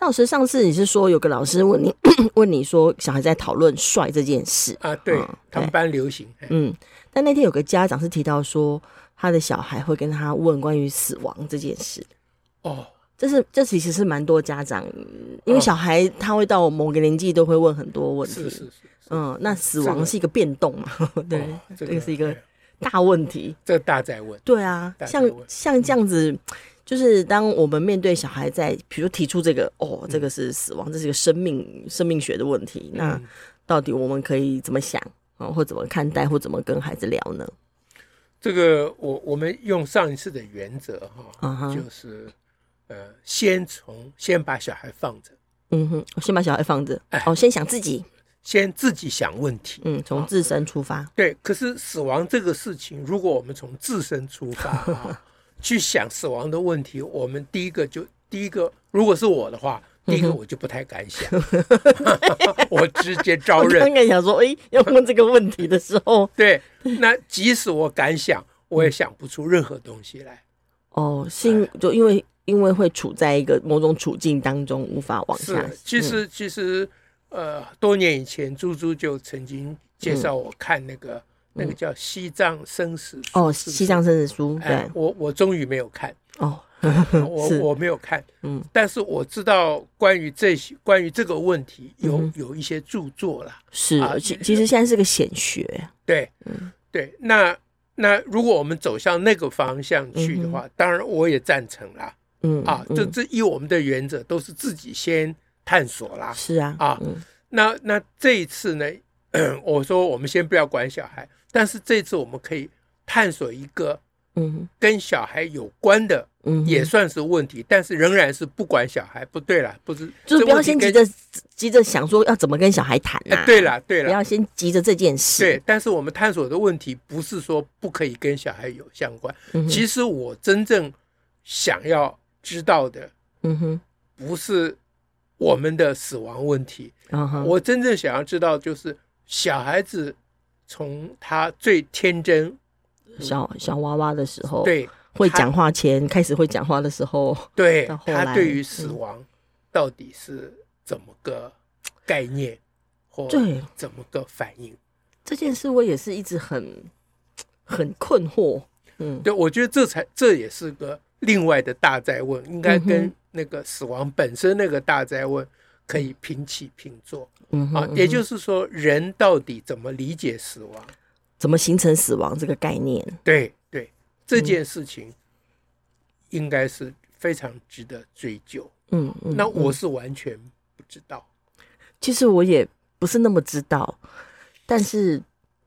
邵老师，上次你是说有个老师问你，问你说小孩在讨论帅这件事啊？对，嗯、他们班流行。嗯，但那天有个家长是提到说，他的小孩会跟他问关于死亡这件事。哦，这是这其实是蛮多家长，因为小孩他会到某个年纪都会问很多问题。是是是。嗯，那死亡是一个变动嘛？这个、对、哦，这个是一个大问题。这个大在问。对啊，像像这样子。嗯就是当我们面对小孩在，比如提出这个哦，这个是死亡，这是一个生命生命学的问题，那到底我们可以怎么想啊，或怎么看待，或怎么跟孩子聊呢？这个我我们用上一次的原则哈，就是呃，先从先把小孩放着，嗯哼，先把小孩放着，哦，先想自己，先自己想问题，嗯，从自身出发，对。可是死亡这个事情，如果我们从自身出发去想死亡的问题，我们第一个就第一个，如果是我的话，第一个我就不太敢想，我直接招认。刚刚想说，哎，要问这个问题的时候，对，那即使我敢想，我也想不出任何东西来。哦，是因就因为因为会处在一个某种处境当中，无法往下。其实其实，呃，多年以前，猪猪就曾经介绍我看那个。那个叫《西藏生死书》哦，《西藏生死书》对，我我终于没有看。哦，我我没有看，嗯，但是我知道关于这些关于这个问题有有一些著作了，是，其其实现在是个显学，对，对，那那如果我们走向那个方向去的话，当然我也赞成啦，嗯啊，这这以我们的原则都是自己先探索啦，是啊，啊，那那这一次呢，我说我们先不要管小孩。但是这次我们可以探索一个，嗯，跟小孩有关的，嗯，也算是问题，但是仍然是不管小孩，不对了，不是，就是不要先急着急着想说要怎么跟小孩谈啊，对了对了，不要先急着这件事。对，但是我们探索的问题不是说不可以跟小孩有相关，其实我真正想要知道的，嗯哼，不是我们的死亡问题，嗯，我真正想要知道就是小孩子。从他最天真小小娃娃的时候，对，会讲话前开始会讲话的时候，对，他对于死亡到底是怎么个概念，或对怎么个反应？这件事我也是一直很很困惑。嗯，对，我觉得这才这也是个另外的大哉问，应该跟那个死亡本身那个大哉问。可以平起平坐，嗯啊，也就是说，人到底怎么理解死亡，怎么形成死亡这个概念？对对，这件事情应该是非常值得追究。嗯，那我是完全不知道。其实我也不是那么知道，但是，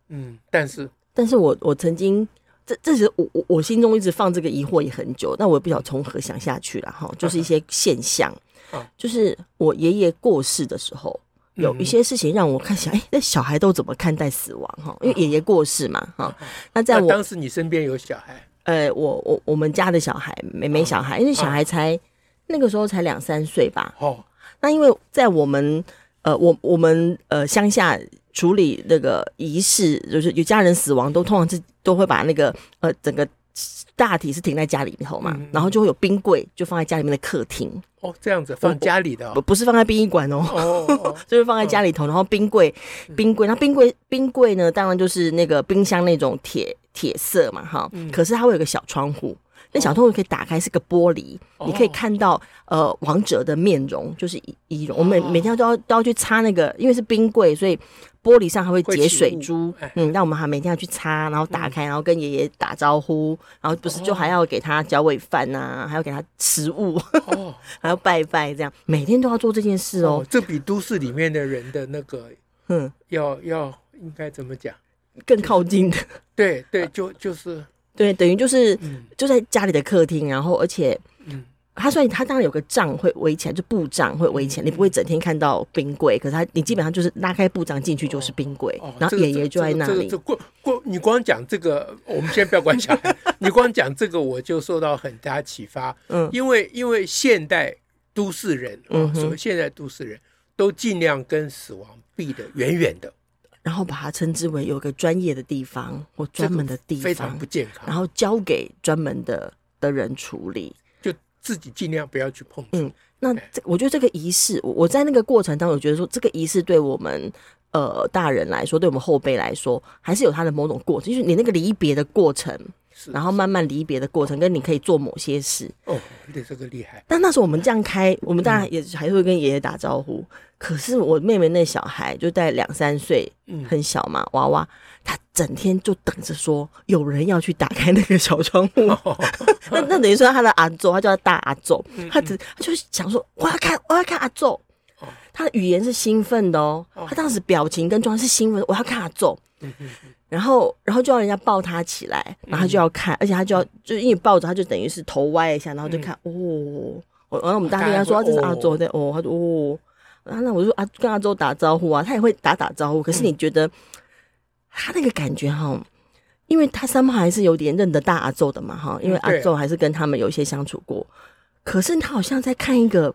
嗯，但是，但是我我曾经，这这是我我我心中一直放这个疑惑也很久，那我也不晓得从何想下去了哈，就是一些现象。就是我爷爷过世的时候，有一些事情让我看起来，哎，那小孩都怎么看待死亡？哈，因为爷爷过世嘛，哈。那在我当时，你身边有小孩？呃，我我我们家的小孩没没小孩，因为小孩才那个时候才两三岁吧。哦，那因为在我们呃，我我们呃乡下处理那个仪式，就是有家人死亡，都通常是都会把那个呃整个。大体是停在家里头嘛，然后就会有冰柜，就放在家里面的客厅。哦，这样子放家里的，不不是放在殡仪馆哦，就是放在家里头。然后冰柜，冰柜，那冰柜，冰柜呢，当然就是那个冰箱那种铁铁色嘛，哈。可是它会有个小窗户，那小窗户可以打开，是个玻璃，你可以看到呃王者的面容，就是仪容。我们每天都要都要去擦那个，因为是冰柜，所以。玻璃上还会结水珠，嗯，那我们还每天要去擦，然后打开，然后跟爷爷打招呼，然后不是就还要给他脚尾饭呐，还要给他食物，哦，还要拜拜，这样每天都要做这件事哦。这比都市里面的人的那个，嗯，要要应该怎么讲？更靠近的，对对，就就是对，等于就是就在家里的客厅，然后而且他所以他当然有个帐会围起来，就布帐会围起来，你不会整天看到冰柜。可是他你基本上就是拉开布帐进去就是冰柜，然后爷爷就在那里。这过过，你光讲这个，我们先不要管小孩，你光讲这个我就受到很大启发。嗯，因为因为现代都市人啊，所谓现代都市人都尽量跟死亡避得远远的，然后把它称之为有个专业的地方或专门的地方，非常不健康，然后交给专门的的人处理。自己尽量不要去碰触。嗯，那这我觉得这个仪式，我我在那个过程当中，我觉得说这个仪式对我们呃大人来说，对我们后辈来说，还是有它的某种过程，就是你那个离别的过程。然后慢慢离别的过程，跟你可以做某些事哦，对，这个厉害。但那时候我们这样开，我们当然也还是会跟爷爷打招呼。可是我妹妹那小孩就在两三岁，很小嘛，娃娃，他整天就等着说有人要去打开那个小窗户。那那等于说他的阿祖，他叫他大阿祖，他只他就想说我要看我要看阿祖。他的语言是兴奋的哦，他当时表情跟状态是兴奋，我要看阿祖。然后，然后就要人家抱他起来，然后他就要看，嗯、而且他就要，就因为抱着他，就等于是头歪一下，然后就看，嗯、哦，然后我们大家跟他说，啊、这是阿周的，哦，他说，哦，然后那我就说啊，跟阿周打招呼啊，他也会打打招呼。可是你觉得他那个感觉哈，因为他三妈还是有点认得大阿周的嘛，哈，因为阿周还是跟他们有一些相处过。可是他好像在看一个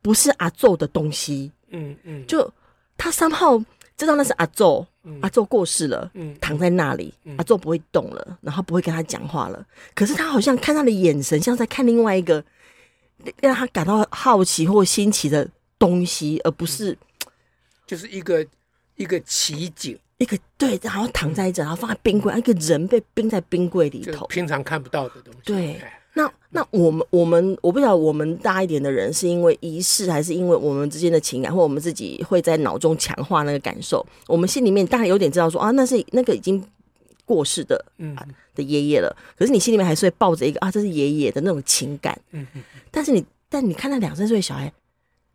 不是阿周的东西，嗯嗯，就他三号。知道那是阿周，嗯、阿宙过世了，嗯、躺在那里，嗯、阿宙不会动了，然后不会跟他讲话了。可是他好像看他的眼神，像在看另外一个让他感到好奇或新奇的东西，而不是、嗯、就是一个一个奇景，一个对，然后躺在这，然后放在冰柜，一个人被冰在冰柜里头，平常看不到的东西，对。那那我们我们我不晓得我们大一点的人是因为仪式，还是因为我们之间的情感，或我们自己会在脑中强化那个感受。我们心里面当然有点知道说啊，那是那个已经过世的嗯的爷爷了。可是你心里面还是会抱着一个啊，这是爷爷的那种情感。嗯嗯。但是你但你看那两三岁小孩，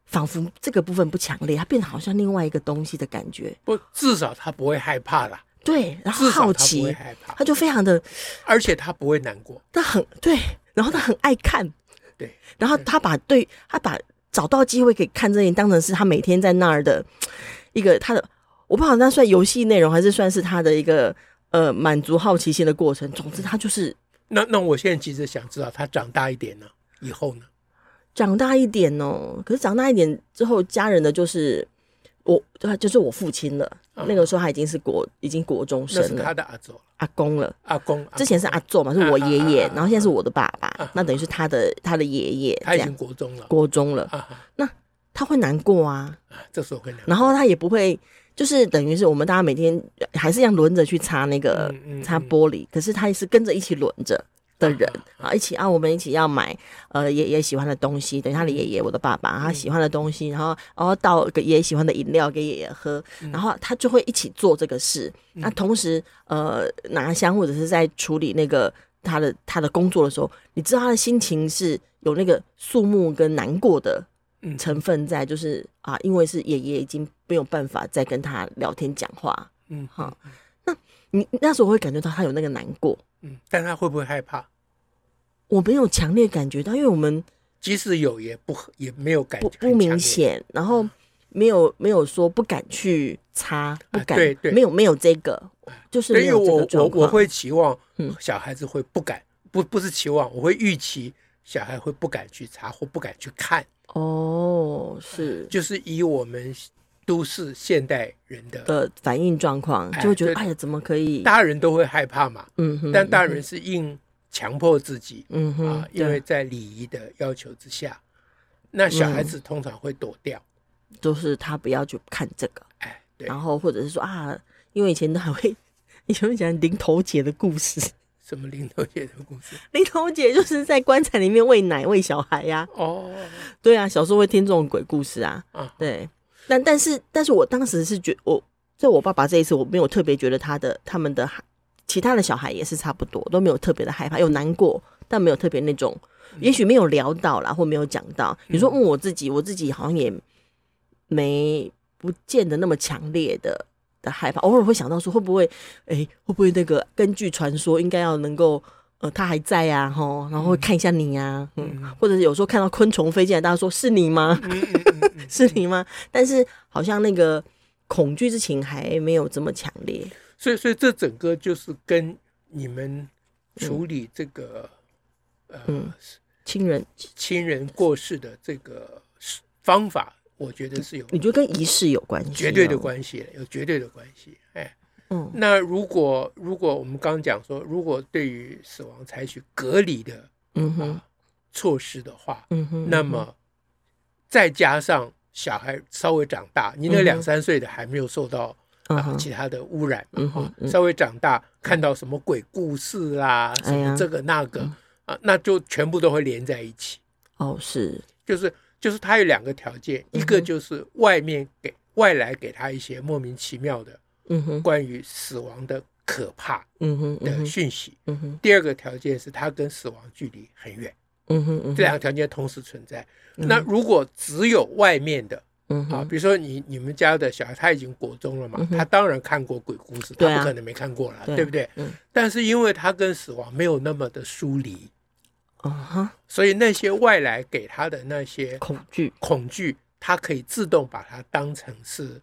仿佛这个部分不强烈，他变得好像另外一个东西的感觉。不，至少他不会害怕啦。对，然后好奇，他，他就非常的，而且他不会难过，他很对。然后他很爱看，对，然后他把对他把找到机会可以看这些当成是他每天在那儿的一个他的，我不知道那算游戏内容还是算是他的一个呃满足好奇心的过程。总之他就是那那我现在其实想知道他长大一点呢，以后呢？长大一点哦，可是长大一点之后，家人的就是。我对，就是我父亲了。那个时候他已经是国，已经国中生了。他的阿祖，阿公了。阿公之前是阿祖嘛，是我爷爷，然后现在是我的爸爸。那等于是他的他的爷爷。他已经国中了，国中了。那他会难过啊。这时候会难过。然后他也不会，就是等于是我们大家每天还是要轮着去擦那个擦玻璃，可是他也是跟着一起轮着。的人。啊，一起啊，我们一起要买呃爷爷喜欢的东西，等于他的爷爷，我的爸爸，他喜欢的东西，然后然后倒给爷爷喜欢的饮料给爷爷喝，然后他就会一起做这个事。那同时呃拿香或者是在处理那个他的他的工作的时候，你知道他的心情是有那个肃穆跟难过的成分在，就是啊，因为是爷爷已经没有办法再跟他聊天讲话，嗯好，那你那时候会感觉到他有那个难过。嗯，但他会不会害怕？我没有强烈感觉到，因为我们即使有，也不也没有感觉不不明显，然后没有没有说不敢去擦，不敢，对对，没有没有这个，就是没有。我我我会期望，小孩子会不敢，嗯、不不是期望，我会预期小孩会不敢去擦或不敢去看。哦，是，就是以我们都市现代人的的反应状况，就会觉得哎呀，怎么可以？大人都会害怕嘛，嗯哼，但大人是硬强迫自己，嗯哼啊，因为在礼仪的要求之下，那小孩子通常会躲掉，就是他不要去看这个，哎，对，然后或者是说啊，因为以前都还会，以前会讲林头姐的故事，什么林头姐的故事？林头姐就是在棺材里面喂奶喂小孩呀，哦，对啊，小时候会听这种鬼故事啊，啊，对。但但是，但是我当时是觉我在我爸爸这一次，我没有特别觉得他的他们的其他的小孩也是差不多，都没有特别的害怕，有难过，但没有特别那种，也许没有聊到啦，或没有讲到。你说问我自己，我自己好像也没不见得那么强烈的的害怕，偶尔会想到说会不会，哎、欸，会不会那个根据传说应该要能够呃，他还在呀，吼，然后会看一下你呀，嗯，或者有时候看到昆虫飞进来，大家说是你吗？是你吗？但是好像那个恐惧之情还没有这么强烈，所以，所以这整个就是跟你们处理这个呃亲人亲人过世的这个方法，我觉得是有，你觉得跟仪式有关系？绝对的关系，有绝对的关系，哎。嗯，那如果如果我们刚刚讲说，如果对于死亡采取隔离的嗯哼、啊、措施的话，嗯哼，那么再加上小孩稍微长大，你那两三岁的还没有受到啊其他的污染，嗯哼，稍微长大看到什么鬼故事啊，什么这个那个啊，那就全部都会连在一起。哦，是，就是就是他有两个条件，一个就是外面给外来给他一些莫名其妙的。嗯哼，关于死亡的可怕，嗯哼的讯息，嗯哼。第二个条件是他跟死亡距离很远，嗯哼，这两个条件同时存在。那如果只有外面的，嗯啊，比如说你你们家的小孩他已经国中了嘛，他当然看过鬼故事，他不可能没看过了，对不对？嗯。但是因为他跟死亡没有那么的疏离，啊哈，所以那些外来给他的那些恐惧，恐惧，他可以自动把它当成是。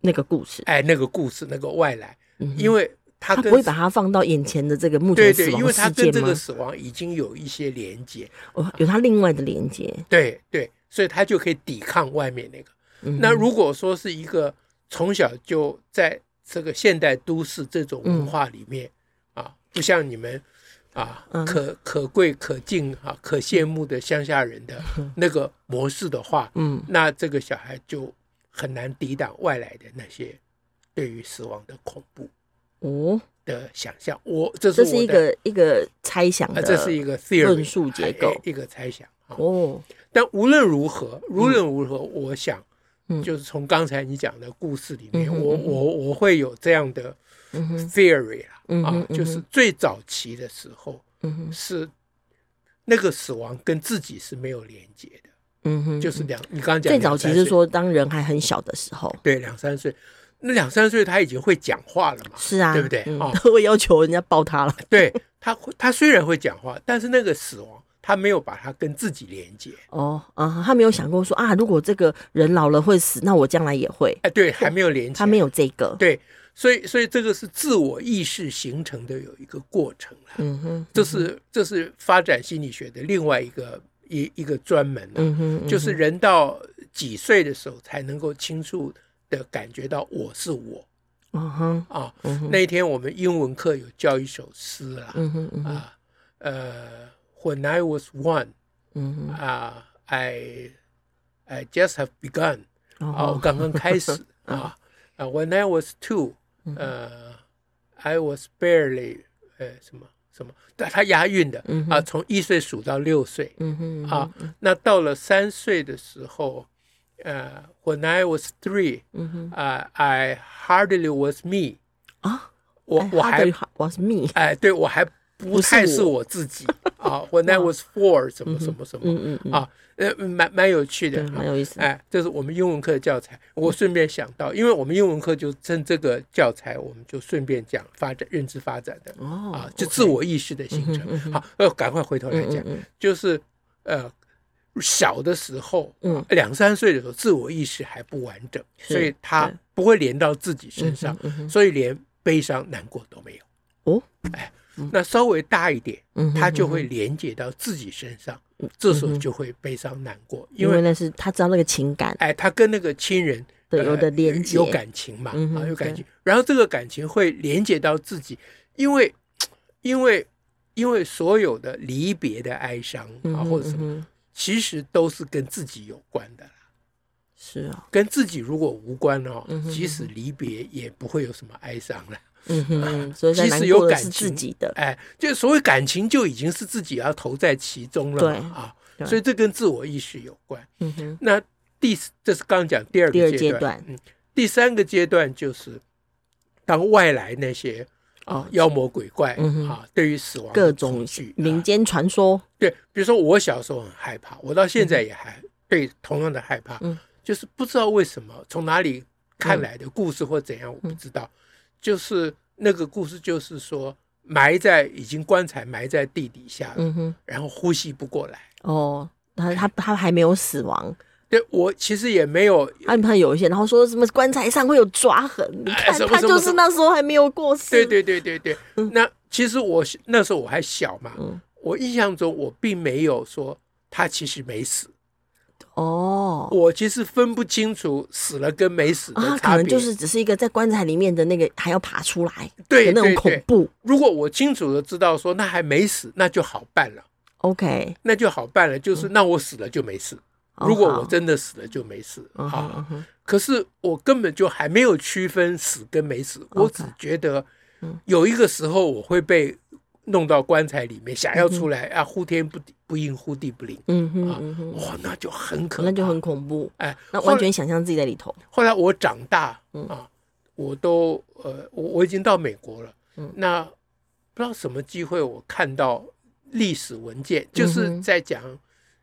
那个故事，哎，那个故事，那个外来，因为他他不会把它放到眼前的这个目前死亡事件吗？对对，因为他跟这个死亡已经有一些连接，哦，有他另外的连接，对对，所以他就可以抵抗外面那个。那如果说是一个从小就在这个现代都市这种文化里面啊，不像你们啊，可可贵可敬啊，可羡慕的乡下人的那个模式的话，嗯，那这个小孩就。很难抵挡外来的那些对于死亡的恐怖哦。的想象，我这是这是一个一个猜想，这是一个 theory 论述结构，一个猜想哦。但无论如何，无论如何，我想，就是从刚才你讲的故事里面，我我我会有这样的 theory 啊，就是最早期的时候，嗯是那个死亡跟自己是没有连接的。嗯哼，就是两，你刚刚讲最早期是说当人还很小的时候，对，两三岁，那两三岁他已经会讲话了嘛？是啊，对不对？啊，他 会要求人家抱他了。对他，他虽然会讲话，但是那个死亡他没有把它跟自己连接。哦，啊，他没有想过说啊，如果这个人老了会死，那我将来也会。哎，对，还没有连接，他没有这个。对，所以，所以这个是自我意识形成的有一个过程了。嗯哼，这是这是发展心理学的另外一个。一一个专门的，就是人到几岁的时候才能够清楚的感觉到我是我。嗯哼啊，那天我们英文课有教一首诗啊，啊，呃 ，When I was one，啊，I I just have begun，啊，我刚刚开始啊，啊，When I was two，呃，I was barely，呃，什么？什么？但他押韵的啊，从一岁数到六岁，啊，那到了三岁的时候，呃，When I was three，啊，I hardly was me，啊，我我还 was me，哎，对我还 不太是我自己啊，When I was four，什么什么什么，啊。呃，蛮蛮有趣的，蛮有意思。哎，这是我们英文课的教材。我顺便想到，因为我们英文课就趁这个教材，我们就顺便讲发展认知发展的哦，啊，就自我意识的形成。好，呃，赶快回头来讲，就是呃，小的时候，嗯，两三岁的时候，自我意识还不完整，所以他不会连到自己身上，所以连悲伤难过都没有。哦，哎。那稍微大一点，他就会连接到自己身上，这时候就会悲伤难过，因为那是他知道那个情感，哎，他跟那个亲人有的连接，有感情嘛，啊，有感情，然后这个感情会连接到自己，因为，因为，因为所有的离别的哀伤啊，或者什么，其实都是跟自己有关的，是啊，跟自己如果无关哦，即使离别也不会有什么哀伤了。嗯哼，所以即使有感情自己的，哎，就所谓感情就已经是自己要投在其中了嘛，啊，所以这跟自我意识有关。嗯哼，那第这是刚刚讲第二个阶段，嗯，第三个阶段就是当外来那些啊妖魔鬼怪啊，对于死亡各种民间传说，对，比如说我小时候很害怕，我到现在也还对同样的害怕，嗯，就是不知道为什么从哪里看来的故事或怎样，我不知道。就是那个故事，就是说埋在已经棺材埋在地底下了，嗯哼，然后呼吸不过来。哦，他他他还没有死亡。对，我其实也没有，他他有一些，然后说什么棺材上会有抓痕，你看他就是那时候还没有过世。对对对对对，那其实我那时候我还小嘛，我印象中我并没有说他其实没死。哦，我其实分不清楚死了跟没死的差别，可能就是只是一个在棺材里面的那个还要爬出来，对那种恐怖。如果我清楚的知道说那还没死，那就好办了。OK，那就好办了，就是那我死了就没事。如果我真的死了就没事啊，可是我根本就还没有区分死跟没死，我只觉得有一个时候我会被弄到棺材里面，想要出来啊，呼天不不应，呼地不灵，嗯哼，哇，那就很可怕，那就很恐怖，哎，那完全想象自己在里头。后来我长大啊，我都呃，我我已经到美国了，嗯。那不知道什么机会，我看到历史文件，就是在讲。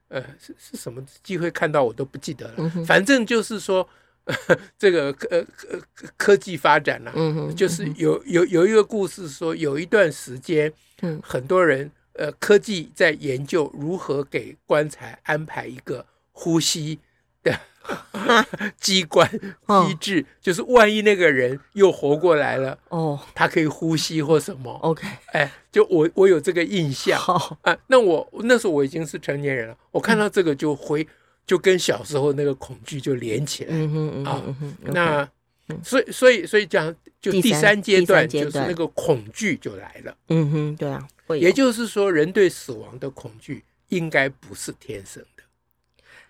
呃，是是什么机会看到我都不记得了。嗯、反正就是说，这个科科科技发展了、啊，嗯、哼就是有有有一个故事说，有一段时间，嗯、很多人呃科技在研究如何给棺材安排一个呼吸的。机关机制，就是万一那个人又活过来了，哦，他可以呼吸或什么，OK，哎，就我我有这个印象，啊，那我那时候我已经是成年人了，我看到这个就回，就跟小时候那个恐惧就连起来，嗯嗯啊，那所以所以所以讲，就第三阶段就是那个恐惧就来了，嗯哼，对啊，也就是说，人对死亡的恐惧应该不是天生的。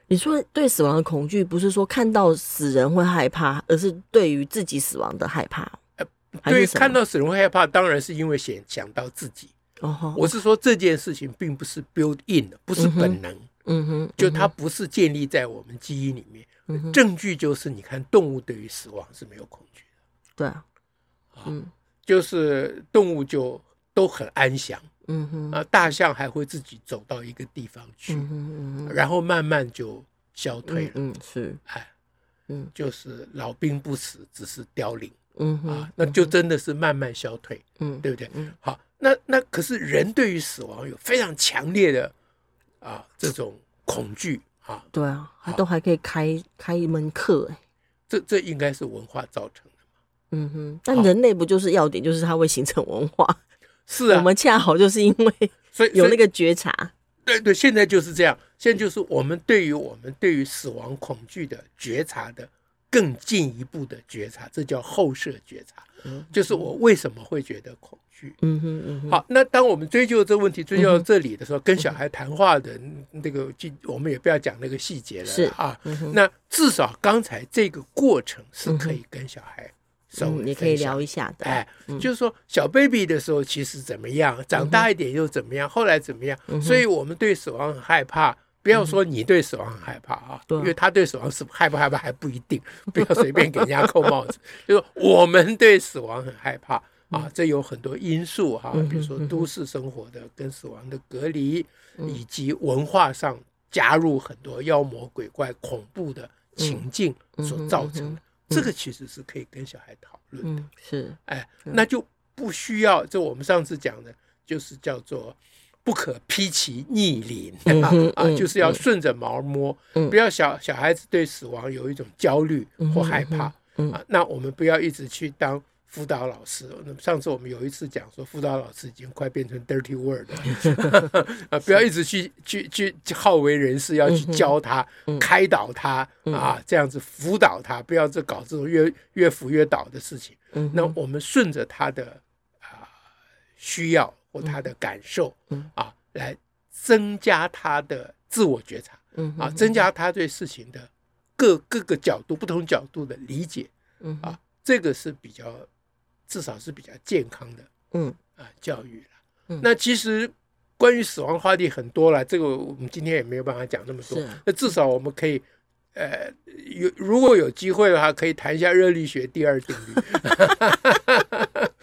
你说对死亡的恐惧，不是说看到死人会害怕，而是对于自己死亡的害怕。呃，对，看到死人会害怕，当然是因为想想到自己。哦，我是说这件事情并不是 build in 的，不是本能。嗯哼，就它不是建立在我们基因里面。证据就是你看动物对于死亡是没有恐惧的。对啊，嗯，就是动物就都很安详。嗯哼，啊，大象还会自己走到一个地方去，嗯哼，然后慢慢就消退了。嗯，是，哎，嗯，就是老兵不死，只是凋零。嗯哼，啊，那就真的是慢慢消退。嗯，对不对？嗯，好，那那可是人对于死亡有非常强烈的啊这种恐惧啊。对啊，他都还可以开开一门课，哎，这这应该是文化造成的。嗯哼，但人类不就是要点，就是它会形成文化。是啊，我们恰好就是因为所以有那个觉察，对对，现在就是这样。现在就是我们对于我们对于死亡恐惧的觉察的更进一步的觉察，这叫后设觉察。嗯，就是我为什么会觉得恐惧？嗯哼嗯哼。好，那当我们追究这问题追究到这里的时候，跟小孩谈话的那个，我们也不要讲那个细节了。是啊，那至少刚才这个过程是可以跟小孩。嗯，你可以聊一下的。哎，就是说小 baby 的时候其实怎么样，长大一点又怎么样，后来怎么样？所以我们对死亡很害怕。不要说你对死亡很害怕啊，因为他对死亡是害不害怕还不一定。不要随便给人家扣帽子。就是我们对死亡很害怕啊，这有很多因素哈，比如说都市生活的跟死亡的隔离，以及文化上加入很多妖魔鬼怪、恐怖的情境所造成的。这个其实是可以跟小孩讨论的，嗯、是，哎，那就不需要，就我们上次讲的，就是叫做不可披其逆鳞、啊，就是要顺着毛摸，嗯、不要小小孩子对死亡有一种焦虑或害怕、嗯、啊，那我们不要一直去当。辅导老师，那么上次我们有一次讲说，辅导老师已经快变成 dirty word 了 啊！不要一直去去去好为人师，要去教他、嗯、开导他、嗯、啊，这样子辅导他，不要这搞这种越越辅越导的事情。嗯、那我们顺着他的啊需要或他的感受、嗯、啊，来增加他的自我觉察，嗯、啊，增加他对事情的各各个角度、不同角度的理解，嗯、啊，这个是比较。至少是比较健康的，嗯啊，教育了。嗯，那其实关于死亡话题很多了，这个我们今天也没有办法讲那么多。那至少我们可以，呃，有如果有机会的话，可以谈一下热力学第二定律，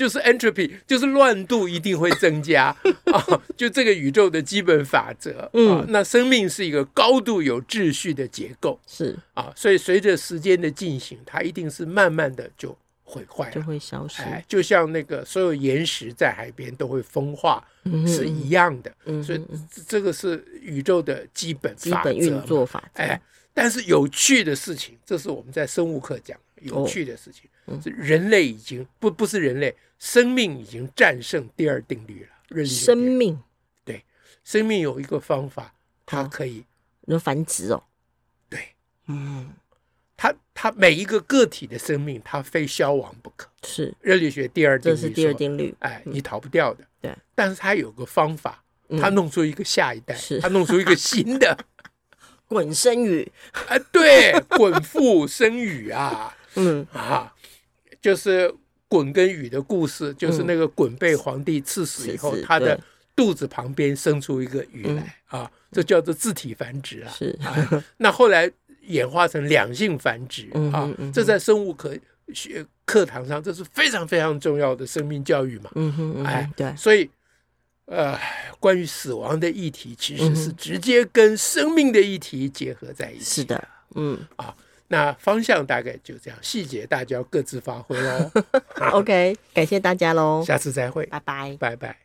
就是 entropy，就是乱度一定会增加啊，就这个宇宙的基本法则。嗯，那生命是一个高度有秩序的结构，是啊，所以随着时间的进行，它一定是慢慢的就。毁坏，就会消失。哎，就像那个所有岩石在海边都会风化，嗯、是一样的。嗯、所以这个是宇宙的基本基本运作法则。哎，但是有趣的事情，这是我们在生物课讲有趣的事情，人类已经不不是人类，生命已经战胜第二定律了。生命对，生命有一个方法，它可以能繁殖哦。对，嗯。它它每一个个体的生命，它非消亡不可。是热力学第二定律，这是第二定律。哎，你逃不掉的。对，但是它有个方法，它弄出一个下一代，它弄出一个新的 滚生语。哎，对，滚父生语啊。嗯啊，就是鲧跟禹的故事，就是那个鲧被皇帝赐死以后，他的肚子旁边生出一个宇来啊，这叫做自体繁殖啊。是啊，那后来。演化成两性繁殖啊，这在生物课学课堂上，这是非常非常重要的生命教育嘛。嗯哼，哎，对，所以呃，关于死亡的议题，其实是直接跟生命的议题结合在一起。是的，嗯啊，那方向大概就这样，细节大家要各自发挥喽。OK，感谢大家喽，下次再会，拜拜，拜拜。